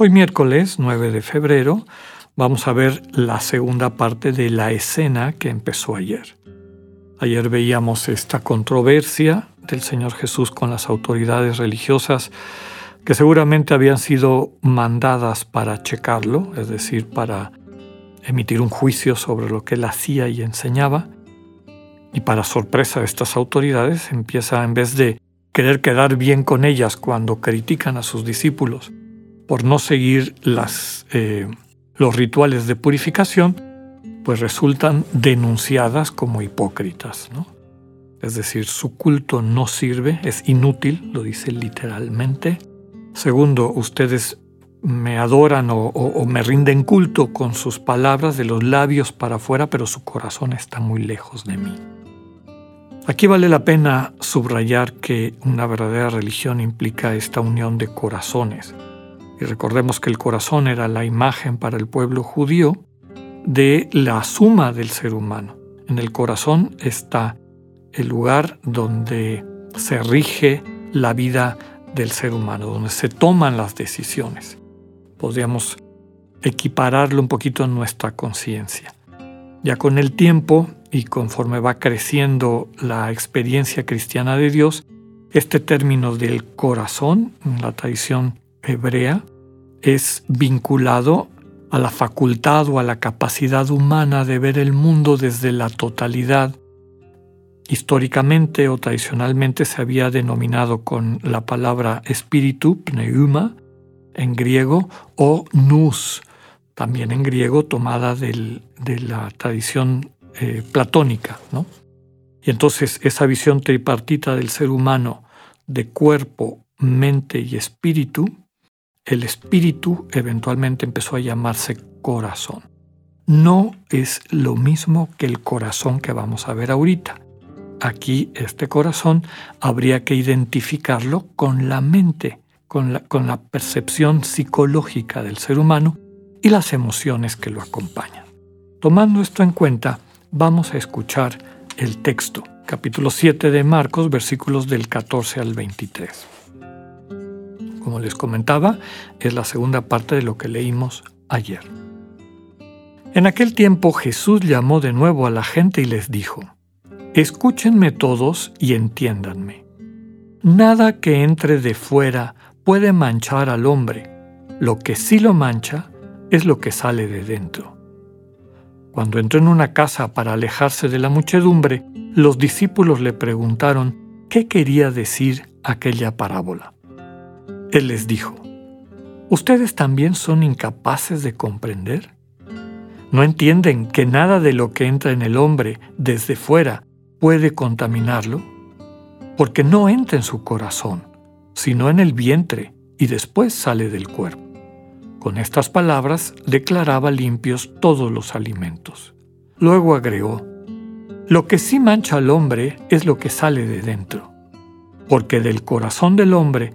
Hoy miércoles 9 de febrero vamos a ver la segunda parte de la escena que empezó ayer. Ayer veíamos esta controversia del Señor Jesús con las autoridades religiosas que seguramente habían sido mandadas para checarlo, es decir, para emitir un juicio sobre lo que él hacía y enseñaba. Y para sorpresa de estas autoridades empieza, en vez de querer quedar bien con ellas cuando critican a sus discípulos por no seguir eh, los rituales de purificación, pues resultan denunciadas como hipócritas. Es decir, su culto no sirve, es inútil, lo dice literalmente. Segundo, ustedes me adoran o, o, me rinden culto con sus palabras de los labios para afuera, pero su corazón está muy lejos de mí. Aquí vale la pena subrayar que una verdadera religión implica esta unión de corazones. Y recordemos que el corazón era la imagen para el pueblo judío de la suma del ser humano. En el corazón está el lugar donde se rige la vida del ser humano, donde se toman las decisiones. Podríamos equipararlo un poquito en nuestra conciencia. Ya con el tiempo y conforme va creciendo la experiencia cristiana de Dios, este término del corazón, en la tradición hebrea, es vinculado a la facultad o a la capacidad humana de ver el mundo desde la totalidad. Históricamente o tradicionalmente se había denominado con la palabra espíritu, pneuma, en griego, o nous, también en griego, tomada de la tradición eh, platónica. ¿no? Y entonces esa visión tripartita del ser humano de cuerpo, mente y espíritu, el espíritu eventualmente empezó a llamarse corazón. No es lo mismo que el corazón que vamos a ver ahorita. Aquí este corazón habría que identificarlo con la mente, con la, con la percepción psicológica del ser humano y las emociones que lo acompañan. Tomando esto en cuenta, vamos a escuchar el texto, capítulo 7 de Marcos, versículos del 14 al 23. Como les comentaba, es la segunda parte de lo que leímos ayer. En aquel tiempo Jesús llamó de nuevo a la gente y les dijo, Escúchenme todos y entiéndanme. Nada que entre de fuera puede manchar al hombre. Lo que sí lo mancha es lo que sale de dentro. Cuando entró en una casa para alejarse de la muchedumbre, los discípulos le preguntaron qué quería decir aquella parábola. Él les dijo, ¿Ustedes también son incapaces de comprender? ¿No entienden que nada de lo que entra en el hombre desde fuera puede contaminarlo? Porque no entra en su corazón, sino en el vientre y después sale del cuerpo. Con estas palabras declaraba limpios todos los alimentos. Luego agregó, Lo que sí mancha al hombre es lo que sale de dentro, porque del corazón del hombre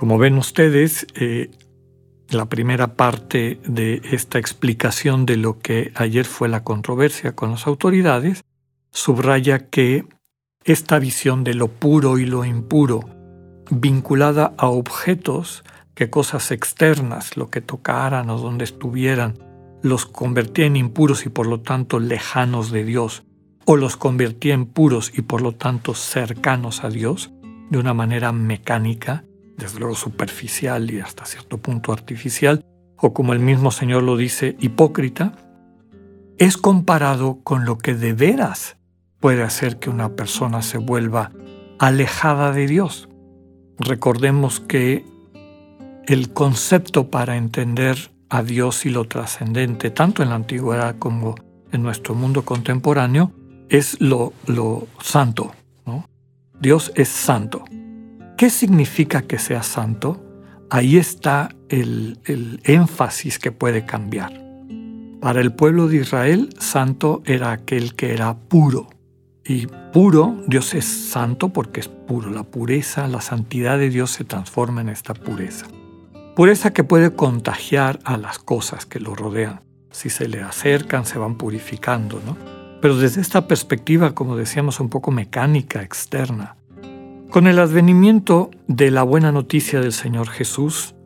Como ven ustedes, eh, la primera parte de esta explicación de lo que ayer fue la controversia con las autoridades subraya que esta visión de lo puro y lo impuro vinculada a objetos que cosas externas, lo que tocaran o donde estuvieran, los convertía en impuros y por lo tanto lejanos de Dios, o los convertía en puros y por lo tanto cercanos a Dios, de una manera mecánica, desde luego superficial y hasta cierto punto artificial, o como el mismo Señor lo dice, hipócrita, es comparado con lo que de veras puede hacer que una persona se vuelva alejada de Dios. Recordemos que el concepto para entender a Dios y lo trascendente, tanto en la antigüedad como en nuestro mundo contemporáneo, es lo, lo santo. Dios es santo. ¿Qué significa que sea santo? Ahí está el, el énfasis que puede cambiar. Para el pueblo de Israel, santo era aquel que era puro. Y puro, Dios es santo porque es puro. La pureza, la santidad de Dios se transforma en esta pureza. Pureza que puede contagiar a las cosas que lo rodean. Si se le acercan, se van purificando, ¿no? Pero desde esta perspectiva, como decíamos, un poco mecánica, externa. Con el advenimiento de la buena noticia del Señor Jesús,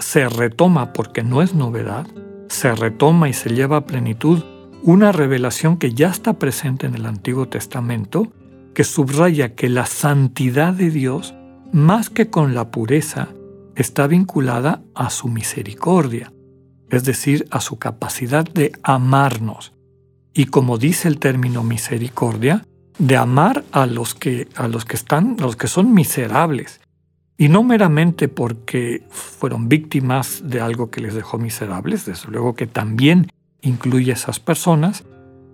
se retoma, porque no es novedad, se retoma y se lleva a plenitud una revelación que ya está presente en el Antiguo Testamento, que subraya que la santidad de Dios, más que con la pureza, está vinculada a su misericordia, es decir, a su capacidad de amarnos. Y como dice el término misericordia, de amar a los que, a los que están, a los que son miserables. Y no meramente porque fueron víctimas de algo que les dejó miserables, desde luego que también incluye a esas personas,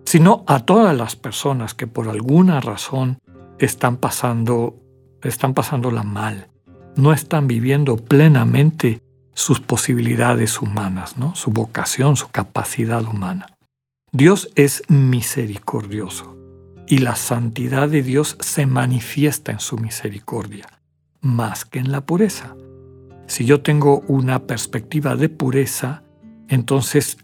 sino a todas las personas que por alguna razón están pasando, están pasándola mal, no están viviendo plenamente sus posibilidades humanas, ¿no? su vocación, su capacidad humana. Dios es misericordioso y la santidad de Dios se manifiesta en su misericordia, más que en la pureza. Si yo tengo una perspectiva de pureza, entonces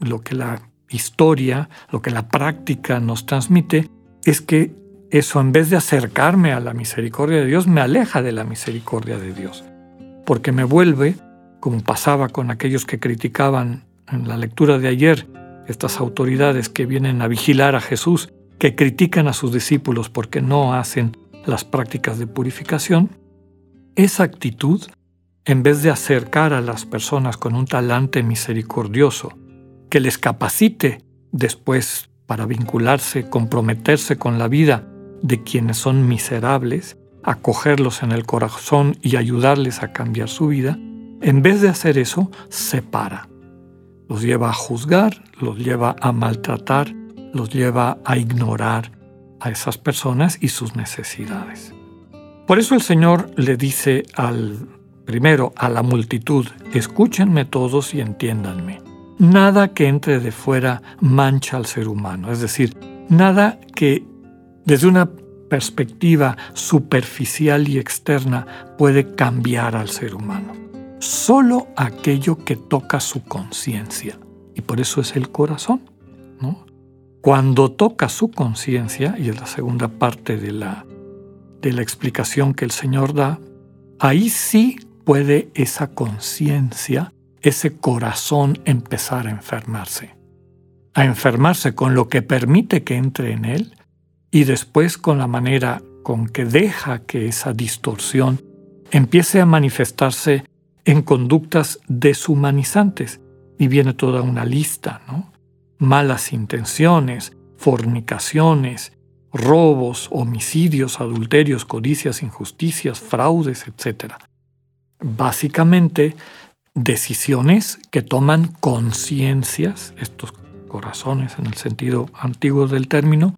lo que la historia, lo que la práctica nos transmite es que eso en vez de acercarme a la misericordia de Dios, me aleja de la misericordia de Dios, porque me vuelve, como pasaba con aquellos que criticaban en la lectura de ayer, estas autoridades que vienen a vigilar a Jesús, que critican a sus discípulos porque no hacen las prácticas de purificación, esa actitud, en vez de acercar a las personas con un talante misericordioso, que les capacite después para vincularse, comprometerse con la vida de quienes son miserables, acogerlos en el corazón y ayudarles a cambiar su vida, en vez de hacer eso, separa. Los lleva a juzgar, los lleva a maltratar, los lleva a ignorar a esas personas y sus necesidades. Por eso el Señor le dice al primero a la multitud, escúchenme todos y entiéndanme nada que entre de fuera mancha al ser humano, es decir, nada que desde una perspectiva superficial y externa puede cambiar al ser humano. Solo aquello que toca su conciencia, y por eso es el corazón. Cuando toca su conciencia, y es la segunda parte de la, de la explicación que el Señor da, ahí sí puede esa conciencia ese corazón empezar a enfermarse. A enfermarse con lo que permite que entre en él y después con la manera con que deja que esa distorsión empiece a manifestarse en conductas deshumanizantes. Y viene toda una lista, ¿no? Malas intenciones, fornicaciones, robos, homicidios, adulterios, codicias, injusticias, fraudes, etc. Básicamente, decisiones que toman conciencias, estos corazones en el sentido antiguo del término,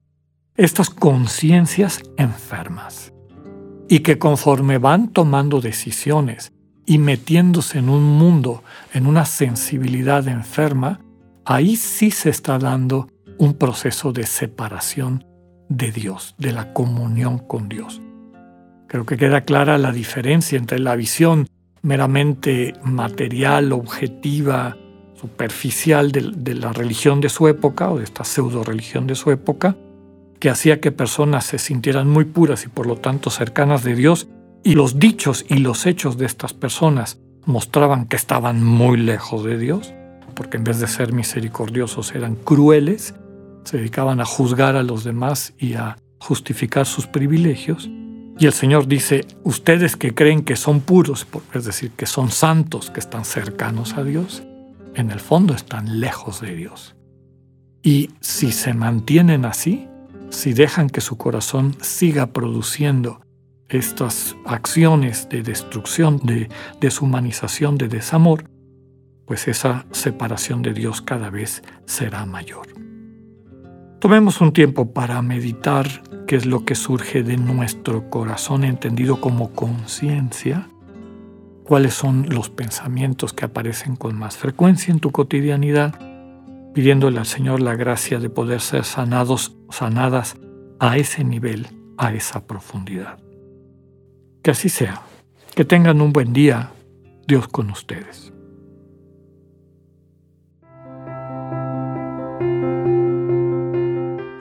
estas conciencias enfermas. Y que conforme van tomando decisiones y metiéndose en un mundo, en una sensibilidad enferma, ahí sí se está dando un proceso de separación de Dios, de la comunión con Dios. Creo que queda clara la diferencia entre la visión meramente material, objetiva, superficial de, la religión de su época o de esta pseudo religión de su época, que hacía que personas se sintieran muy puras y por lo tanto cercanas de Dios, y los dichos y los hechos de estas personas mostraban que estaban muy lejos de Dios, porque en vez de ser misericordiosos eran crueles, se dedicaban a juzgar a los demás y a justificar sus privilegios, y el Señor dice, ustedes que creen que son puros, es decir, que son santos, que están cercanos a Dios, en el fondo están lejos de Dios. Y si se mantienen así, si dejan que su corazón siga produciendo estas acciones de destrucción, de deshumanización, de desamor, pues esa separación de Dios cada vez será mayor. Tomemos un tiempo para meditar qué es lo que surge de nuestro corazón entendido como conciencia, cuáles son los pensamientos que aparecen con más frecuencia en tu cotidianidad, pidiéndole al Señor la gracia de poder ser sanados, sanadas a ese nivel, a esa profundidad. Que así sea. Que tengan un buen día. Dios con ustedes.